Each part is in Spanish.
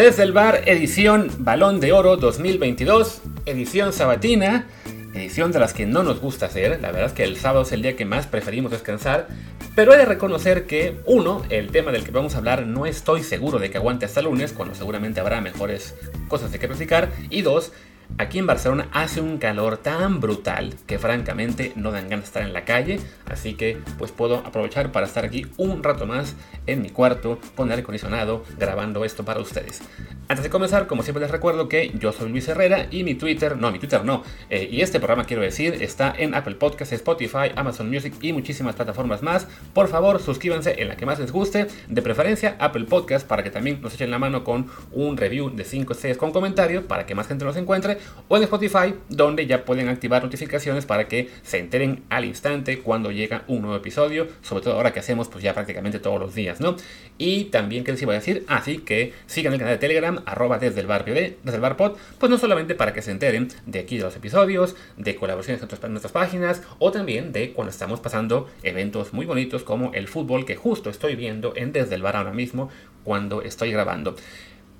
Desde el bar, edición Balón de Oro 2022, edición sabatina, edición de las que no nos gusta hacer. La verdad es que el sábado es el día que más preferimos descansar. Pero he de reconocer que, uno, el tema del que vamos a hablar no estoy seguro de que aguante hasta lunes, cuando seguramente habrá mejores cosas de que platicar. Y dos, Aquí en Barcelona hace un calor tan brutal que francamente no dan ganas de estar en la calle, así que pues puedo aprovechar para estar aquí un rato más en mi cuarto con aire acondicionado grabando esto para ustedes. Antes de comenzar, como siempre les recuerdo que yo soy Luis Herrera y mi Twitter, no, mi Twitter no, eh, y este programa quiero decir está en Apple Podcasts, Spotify, Amazon Music y muchísimas plataformas más. Por favor, suscríbanse en la que más les guste, de preferencia Apple Podcasts para que también nos echen la mano con un review de 5 estrellas con comentarios para que más gente nos encuentre o en Spotify, donde ya pueden activar notificaciones para que se enteren al instante cuando llega un nuevo episodio, sobre todo ahora que hacemos pues ya prácticamente todos los días, ¿no? Y también, ¿qué les iba a decir? Así que sigan el canal de Telegram, arroba desde el bar desde el bar pod, pues no solamente para que se enteren de aquí de los episodios, de colaboraciones en nuestras páginas, o también de cuando estamos pasando eventos muy bonitos como el fútbol que justo estoy viendo en Desde el Bar ahora mismo cuando estoy grabando.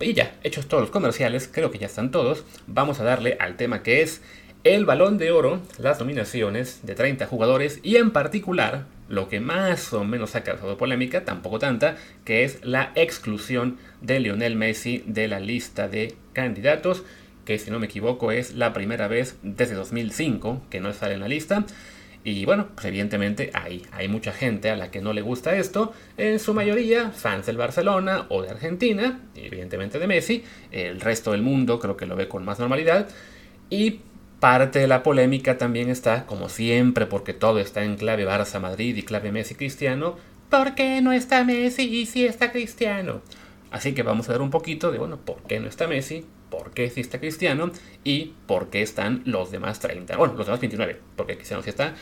Y ya, hechos todos los comerciales, creo que ya están todos, vamos a darle al tema que es el balón de oro, las nominaciones de 30 jugadores y en particular lo que más o menos ha causado polémica, tampoco tanta, que es la exclusión de Lionel Messi de la lista de candidatos, que si no me equivoco es la primera vez desde 2005 que no sale en la lista. Y bueno, pues evidentemente hay, hay mucha gente a la que no le gusta esto, en su mayoría fans del Barcelona o de Argentina, evidentemente de Messi, el resto del mundo creo que lo ve con más normalidad. Y parte de la polémica también está, como siempre, porque todo está en clave Barça-Madrid y clave Messi-Cristiano, ¿por qué no está Messi y si está Cristiano? Así que vamos a ver un poquito de, bueno, ¿por qué no está Messi? Por qué sí está Cristiano y por qué están los demás 30. Bueno, los demás 29, porque Cristiano sí está.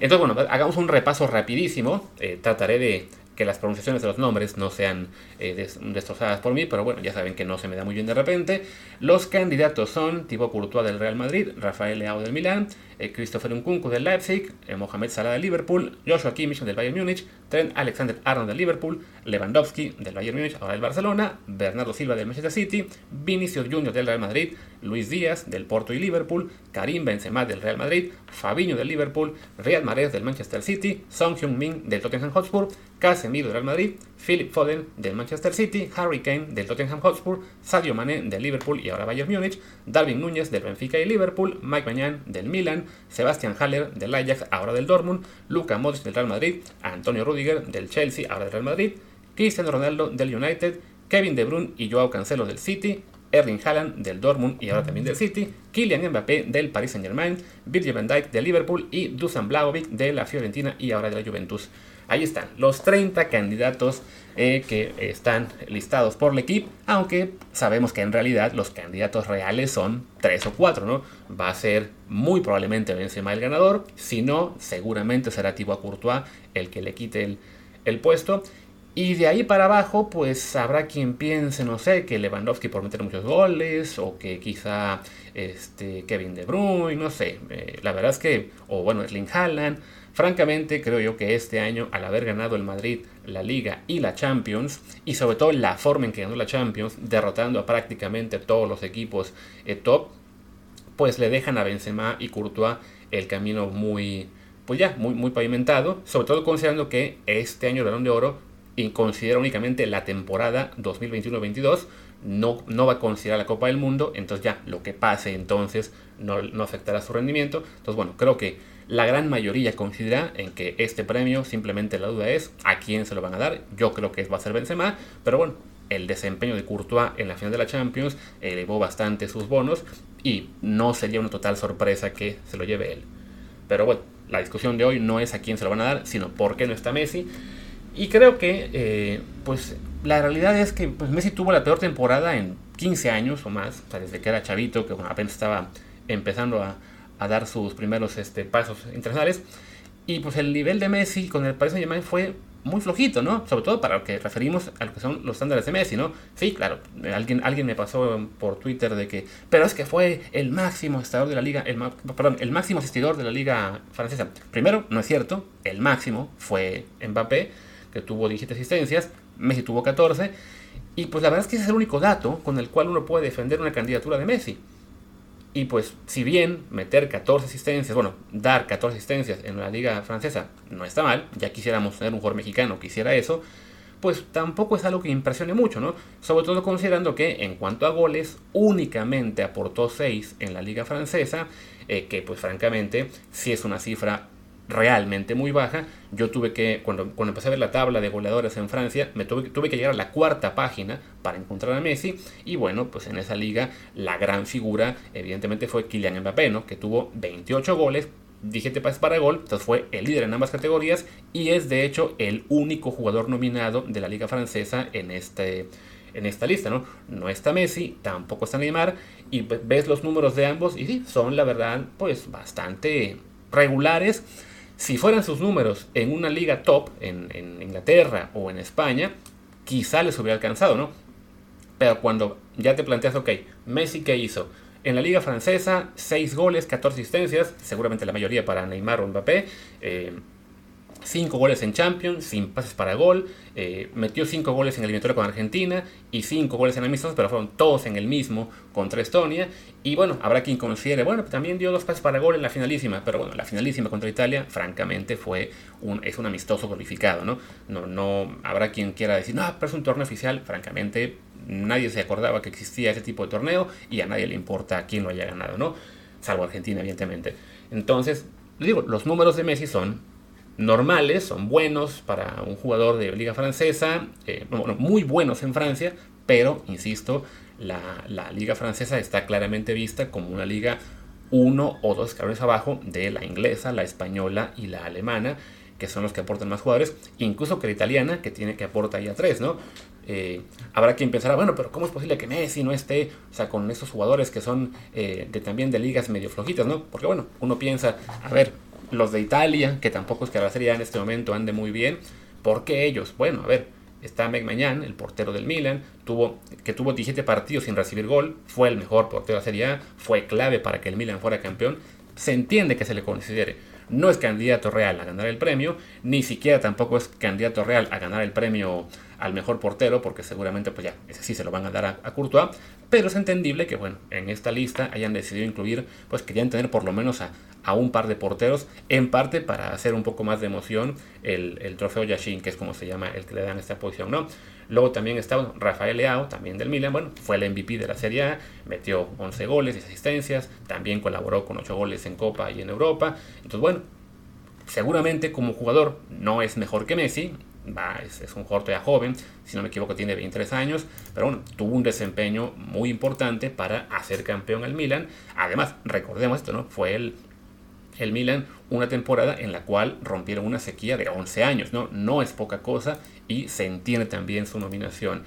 Entonces, bueno, hagamos un repaso rapidísimo. Eh, trataré de que las pronunciaciones de los nombres no sean eh, destrozadas por mí, pero bueno, ya saben que no se me da muy bien de repente. Los candidatos son Thibaut Courtois del Real Madrid, Rafael Leao del Milán, Christopher Nkunku del Leipzig, eh, Mohamed Salah del Liverpool, Joshua Kimmich del Bayern Múnich, Trent Alexander-Arnold del Liverpool, Lewandowski del Bayern Múnich, ahora del Barcelona, Bernardo Silva del Manchester City, Vinicius Junior del Real Madrid, Luis Díaz del Porto y Liverpool, Karim Benzema del Real Madrid, Fabinho del Liverpool, Riyad Mahrez del Manchester City, Song Hyun-min del Tottenham Hotspur, Casemiro del Real Madrid, Philip Foden del Manchester City, Harry Kane del Tottenham Hotspur, Sadio Mané del Liverpool y ahora Bayern Múnich, Darwin Núñez del Benfica y Liverpool, Mike Mañán del Milan, Sebastian Haller del Ajax, ahora del Dortmund, Luka Modric del Real Madrid, Antonio Rudiger del Chelsea, ahora del Real Madrid, Cristiano Ronaldo del United, Kevin De Bruyne y Joao Cancelo del City, Erling Haaland del Dortmund y ahora también del City, Kylian Mbappé del Paris Saint-Germain, Virgil van Dijk del Liverpool y Dusan Blaovic de la Fiorentina y ahora de la Juventus. Ahí están, los 30 candidatos eh, que están listados por el equipo, aunque sabemos que en realidad los candidatos reales son 3 o 4, ¿no? Va a ser muy probablemente Benzema el ganador, si no, seguramente será Thibaut Courtois el que le quite el puesto. Y de ahí para abajo, pues habrá quien piense, no sé, que Lewandowski por meter muchos goles, o que quizá este, Kevin De Bruyne, no sé. Eh, la verdad es que, o bueno, Erling Haaland. Francamente, creo yo que este año, al haber ganado el Madrid la Liga y la Champions, y sobre todo la forma en que ganó la Champions, derrotando a prácticamente todos los equipos eh, top, pues le dejan a Benzema y Courtois el camino muy, pues ya, muy, muy pavimentado, sobre todo considerando que este año el Balón de Oro y considera únicamente la temporada 2021-22, no, no va a considerar la Copa del Mundo, entonces ya lo que pase entonces no, no afectará su rendimiento. Entonces bueno, creo que la gran mayoría considera en que este premio simplemente la duda es a quién se lo van a dar. Yo creo que va a ser Benzema, pero bueno, el desempeño de Courtois en la final de la Champions elevó bastante sus bonos y no sería una total sorpresa que se lo lleve él. Pero bueno, la discusión de hoy no es a quién se lo van a dar, sino por qué no está Messi. Y creo que, eh, pues, la realidad es que pues, Messi tuvo la peor temporada en 15 años o más, o sea, desde que era chavito, que apenas estaba empezando a, a dar sus primeros este, pasos internacionales. Y pues el nivel de Messi con el Paris Saint Germain fue muy flojito, ¿no? Sobre todo para lo que referimos a lo que son los estándares de Messi, ¿no? Sí, claro, alguien, alguien me pasó por Twitter de que, pero es que fue el máximo asistidor de la liga, el, perdón, el máximo asistidor de la liga francesa. Primero, no es cierto, el máximo fue Mbappé, tuvo 17 asistencias, Messi tuvo 14, Y pues la verdad es que ese es el único dato con el cual uno puede defender una candidatura de Messi. Y pues si bien meter 14 asistencias, bueno, dar 14 asistencias en la liga francesa no está mal, ya quisiéramos tener un jugador mexicano que hiciera eso, pues tampoco es algo que impresione mucho, ¿no? Sobre todo considerando que en cuanto a goles, únicamente aportó 6 en la liga francesa, eh, que pues francamente sí es una cifra realmente muy baja. Yo tuve que, cuando, cuando empecé a ver la tabla de goleadores en Francia, me tuve, que llegar a la cuarta página para encontrar a Messi. Y bueno, pues en esa liga la gran figura evidentemente fue Kylian Mbappé, ¿no? que tuvo 28 goles, 17 pases para gol, entonces fue el líder en ambas categorías y es de hecho el único jugador nominado de la liga francesa en este en esta lista, ¿no? No está Messi, tampoco está Neymar, y ves los números de ambos, y sí, son la verdad, pues bastante regulares. Si fueran sus números en una liga top, en, Inglaterra o en España, quizá les hubiera alcanzado, ¿no? Pero cuando ya te planteas, ok, Messi, ¿qué hizo? En la liga francesa, 6 goles, 14 asistencias, seguramente la mayoría para Neymar o Mbappé. Eh, 5 goles en Champions, sin pases para gol, eh, metió 5 goles en el eliminatorio con Argentina y 5 goles en amistosos, pero fueron todos en el mismo contra Estonia. Y bueno, habrá quien considere, bueno, también dio dos pases para gol en la finalísima, pero bueno, la finalísima contra Italia, francamente, fue un, es un amistoso glorificado, ¿no? No, no habrá quien quiera decir, no, pero es un torneo oficial, francamente, nadie se acordaba que existía ese tipo de torneo y a nadie le importa quién lo haya ganado, ¿no? Salvo Argentina, evidentemente. Entonces, digo, los números de Messi son normales, son buenos para un jugador de liga francesa, eh, muy buenos en Francia, pero, insisto, la, liga francesa está claramente vista como una liga uno o dos escalones abajo de la inglesa, la española y la alemana, que son los que aportan más jugadores, incluso que la italiana, que tiene que aportar ya tres, ¿no? Eh, habrá quien pensará, bueno, pero ¿cómo es posible que Messi no esté, o sea, con esos jugadores que son eh, de, también de ligas medio flojitas, ¿no? Porque bueno, uno piensa, a ver, los de Italia, que tampoco es que la serie en este momento ande muy bien. ¿Por qué ellos? Bueno, a ver, está Meg Mañán, el portero del Milan, tuvo, que tuvo 17 partidos sin recibir gol, fue el mejor portero de la Serie A, fue clave para que el Milan fuera campeón. Se entiende que se le considere. No es candidato real a ganar el premio, ni siquiera tampoco es candidato real a ganar el premio al mejor portero, porque seguramente pues ya, ese sí se lo van a dar a, Courtois, pero es entendible que bueno, en esta lista hayan decidido incluir, pues querían tener por lo menos a, a un par de porteros, en parte para hacer un poco más de emoción el, trofeo Yashin, que es como se llama el que le dan esta posición, ¿no? Luego también está Rafael Leao, también del Milan, bueno, fue el MVP de la Serie A, metió 11 goles y asistencias, también colaboró con 8 goles en Copa y en Europa, entonces bueno, seguramente como jugador no es mejor que Messi, es, un jugador todavía joven, si no me equivoco tiene 23 años, pero bueno, tuvo un desempeño muy importante para hacer campeón al Milan. Además, recordemos esto, ¿no? Fue el el Milan una temporada en la cual rompieron una sequía de 11 años, ¿no? No es poca cosa y se entiende también su nominación.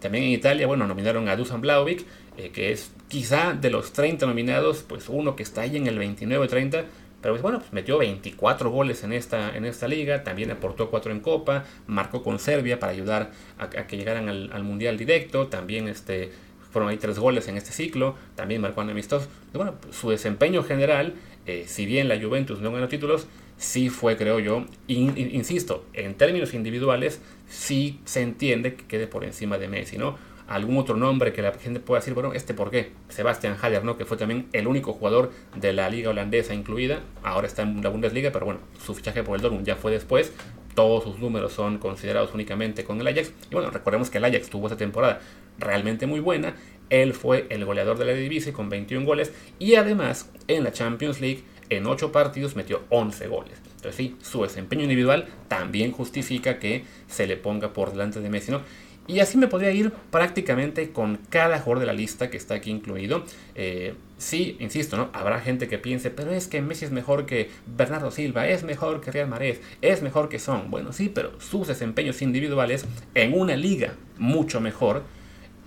también en Italia, bueno, nominaron a Dusan Blaovic, eh, que es quizá de los 30 nominados, pues uno que está ahí en el 29-30, pero pues, bueno, pues metió 24 goles en esta, en esta liga, también aportó 4 en Copa, marcó con Serbia para ayudar a, que llegaran al, Mundial directo, también este, fueron ahí 3 goles en este ciclo, también marcó en amistosos. bueno, pues, su desempeño general eh, si bien la Juventus no ganó títulos, sí fue, creo yo, insisto, en términos individuales, sí se entiende que quede por encima de Messi, ¿no? Algún otro nombre que la gente pueda decir, bueno, este por qué, Sebastian Haller, ¿no? Que fue también el único jugador de la liga holandesa incluida, ahora está en la Bundesliga, pero bueno, su fichaje por el Dortmund ya fue después, todos sus números son considerados únicamente con el Ajax, y bueno, recordemos que el Ajax tuvo esa temporada realmente muy buena, él fue el goleador de la división con 21 goles y además en la Champions League en 8 partidos metió 11 goles. Entonces sí, su desempeño individual también justifica que se le ponga por delante de Messi. ¿no? Y así me podría ir prácticamente con cada jugador de la lista que está aquí incluido. Eh, sí, insisto, ¿no? Habrá gente que piense, pero es que Messi es mejor que Bernardo Silva, es mejor que Real Madrid, es mejor que Son. Bueno, sí, pero sus desempeños individuales en una liga mucho mejor,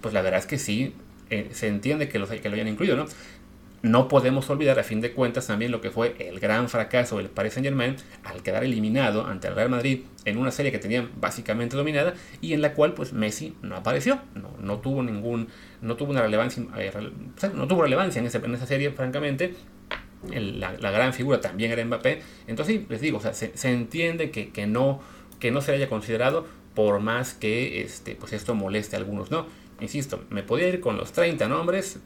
pues la verdad es que sí, eh, se entiende que, los, que lo hayan incluido, ¿no? No podemos olvidar, a fin de cuentas, también lo que fue el gran fracaso del Paris Saint Germain al quedar eliminado ante el Real Madrid en una serie que tenían básicamente dominada y en la cual pues Messi no apareció, no, no tuvo ningún, no tuvo una relevancia, eh, no tuvo relevancia en, en esa serie, francamente. la, gran figura también era Mbappé. Entonces, les digo, se, entiende que, que, no, que no se haya considerado por más que este, pues esto moleste a algunos, ¿no? Insisto, me podía ir con los 30 nombres,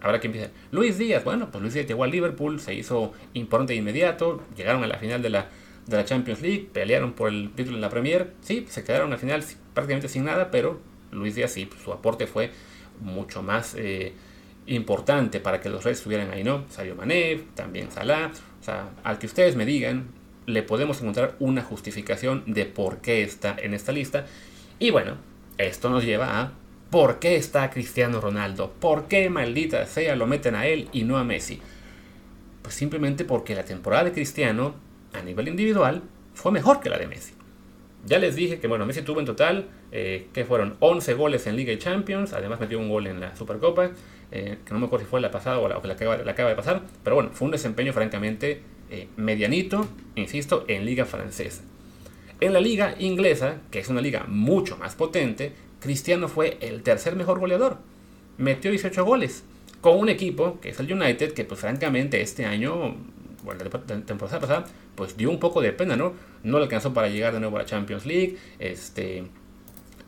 Habrá que empiece. Luis Díaz, bueno, pues Luis Díaz llegó al Liverpool, se hizo importante de inmediato, llegaron a la final de la, de la Champions League, pelearon por el título en la Premier, sí, se quedaron al final prácticamente sin nada, pero Luis Díaz sí, su aporte fue mucho más eh, importante para que los Reds estuvieran ahí, ¿no? Sadio Mané, también Salah, o sea, al que ustedes me digan, le podemos encontrar una justificación de por qué está en esta lista. Y bueno, esto nos lleva a ¿Por qué está Cristiano Ronaldo? ¿Por qué maldita sea lo meten a él y no a Messi? Pues simplemente porque la temporada de Cristiano a nivel individual fue mejor que la de Messi. Ya les dije que bueno, Messi tuvo en total, eh, que fueron 11 goles en Liga y Champions, además metió un gol en la Supercopa, eh, que no me acuerdo si fue la pasada o la, que la acaba, de pasar, pero bueno, fue un desempeño francamente eh, medianito, insisto, en Liga Francesa. En la Liga Inglesa, que es una liga mucho más potente, Cristiano fue el tercer mejor goleador. Metió 18 goles. Con un equipo, que es el United, que pues francamente este año, bueno, la temporada pasada, pues dio un poco de pena, ¿no? No le alcanzó para llegar de nuevo a la Champions League. Este,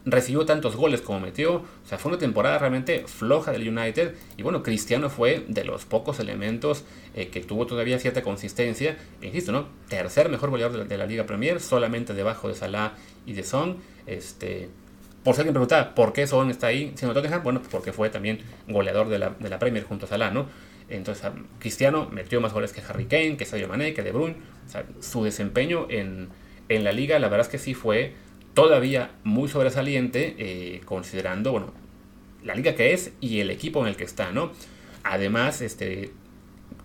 recibió tantos goles como metió. O sea, fue una temporada realmente floja del United. Y bueno, Cristiano fue de los pocos elementos eh, que tuvo todavía cierta consistencia. insisto, ¿no? Tercer mejor goleador de la, Liga Premier, solamente debajo de Salah y de Son. Este, por si alguien preguntaba por qué Son está ahí siendo Tottenham, bueno, pues porque fue también goleador de la, de la Premier junto a Salah, ¿no? Entonces, Cristiano metió más goles que Harry Kane, que Sadio Mané, que De Bruyne. O sea, su desempeño en, en, la liga, la verdad es que sí fue todavía muy sobresaliente, eh, considerando, bueno, la liga que es y el equipo en el que está, ¿no? Además, este,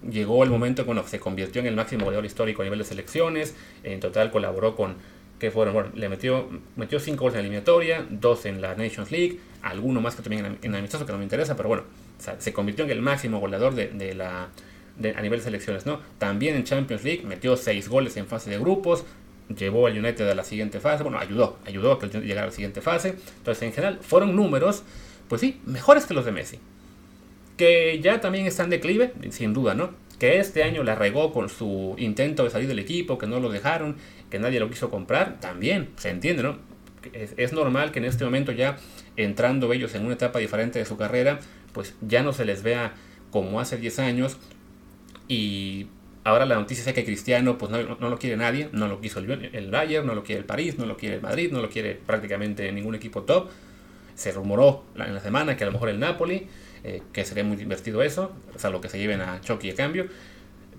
llegó el momento, bueno, se convirtió en el máximo goleador histórico a nivel de selecciones. En total colaboró con que fueron, bueno, le metió, metió 5 goles en la eliminatoria, 2 en la Nations League, alguno más que también en, en amistoso que no me interesa, pero bueno, se convirtió en el máximo goleador de, la, a nivel de selecciones, ¿no? También en Champions League metió 6 goles en fase de grupos, llevó al United a la siguiente fase, bueno, ayudó, ayudó a que llegara a la siguiente fase, entonces en general fueron números, pues sí, mejores que los de Messi, que ya también están de declive, sin duda, ¿no? Que este año la regó con su intento de salir del equipo, que no lo dejaron, que nadie lo quiso comprar, también se entiende, ¿no? Es, normal que en este momento ya entrando ellos en una etapa diferente de su carrera, pues ya no se les vea como hace 10 años y ahora la noticia es que Cristiano pues no, lo quiere nadie, no lo quiso el, el, Bayern, no lo quiere el París, no lo quiere el Madrid, no lo quiere prácticamente ningún equipo top. Se rumoró en la semana que a lo mejor el Napoli, eh, que sería muy divertido eso, o sea, lo que se lleven a Chucky a cambio.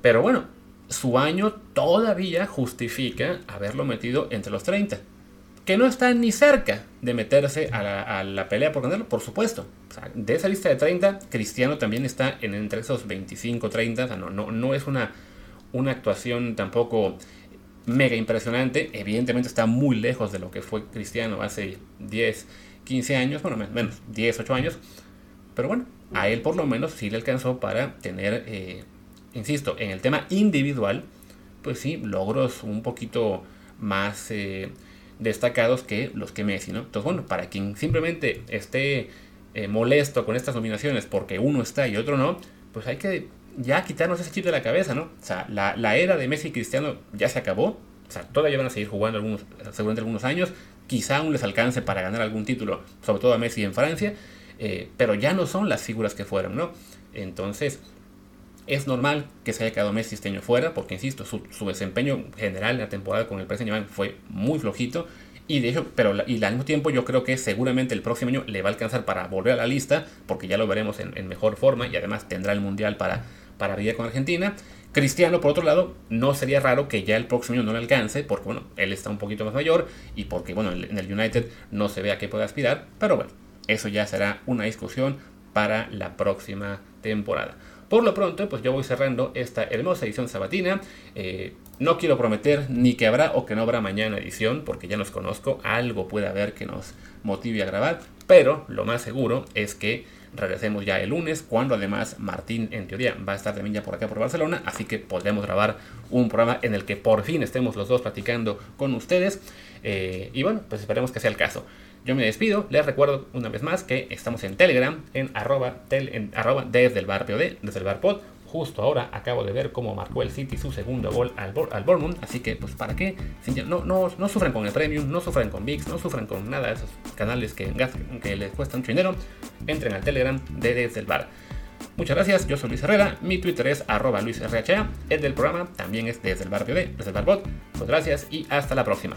Pero bueno, su año todavía justifica haberlo metido entre los 30. Que no está ni cerca de meterse a la, pelea por ganarlo, por supuesto. de esa lista de 30, Cristiano también está en entre esos 25, 30. O sea, no, no, no es una, una actuación tampoco mega impresionante. Evidentemente está muy lejos de lo que fue Cristiano hace 10, 15 años, bueno, menos 10, 8 años. Pero bueno, a él por lo menos sí le alcanzó para tener, eh, insisto, en el tema individual, pues sí, logros un poquito más eh, destacados que los que Messi, ¿no? Entonces, bueno, para quien simplemente esté eh, molesto con estas nominaciones porque uno está y otro no, pues hay que ya quitarnos ese chip de la cabeza, ¿no? O sea, la, era de Messi y Cristiano ya se acabó, o sea, todavía van a seguir jugando algunos, seguramente algunos años, quizá aún les alcance para ganar algún título, sobre todo a Messi en Francia, eh, pero ya no son las figuras que fueron, ¿no? Entonces, es normal que se haya quedado Messi este año fuera, porque insisto, su, desempeño general en la temporada con el PSG fue muy flojito. Y de hecho, pero y al mismo tiempo yo creo que seguramente el próximo año le va a alcanzar para volver a la lista, porque ya lo veremos en, mejor forma y además tendrá el Mundial para, para con Argentina. Cristiano, por otro lado, no sería raro que ya el próximo año no le alcance, porque bueno, él está un poquito más mayor y porque bueno, en el United no se ve a qué puede aspirar, pero bueno, eso ya será una discusión para la próxima temporada. Por lo pronto, pues yo voy cerrando esta hermosa edición sabatina. Eh, no quiero prometer ni que habrá o que no habrá mañana edición, porque ya nos conozco, algo puede haber que nos motive a grabar, pero lo más seguro es que regresemos ya el lunes, cuando además Martín en teoría va a estar también ya por acá por Barcelona, así que podremos grabar un programa en el que por fin estemos los dos platicando con ustedes. Eh, y bueno, pues esperemos que sea el caso. Yo me despido, les recuerdo una vez más que estamos en Telegram, en arroba, tel, en arroba desde el bar POD, desde el bar pod, Justo ahora acabo de ver cómo marcó el City su segundo gol al, al Bournemouth, así que pues para qué, no, no, no sufren con el Premium, no sufren con VIX, no sufren con nada de esos canales que, les cuesta mucho dinero, entren al Telegram de Desde el Bar. Muchas gracias, yo soy Luis Herrera, mi Twitter es arroba luisrha, el del programa también es desde el bar desde el barbot. Pues gracias y hasta la próxima.